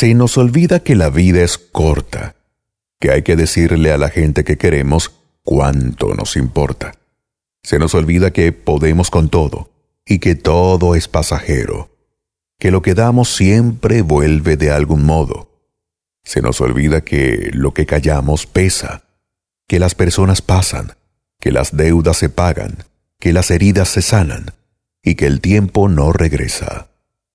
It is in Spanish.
Se nos olvida que la vida es corta, que hay que decirle a la gente que queremos cuánto nos importa. Se nos olvida que podemos con todo y que todo es pasajero, que lo que damos siempre vuelve de algún modo. Se nos olvida que lo que callamos pesa, que las personas pasan, que las deudas se pagan, que las heridas se sanan y que el tiempo no regresa.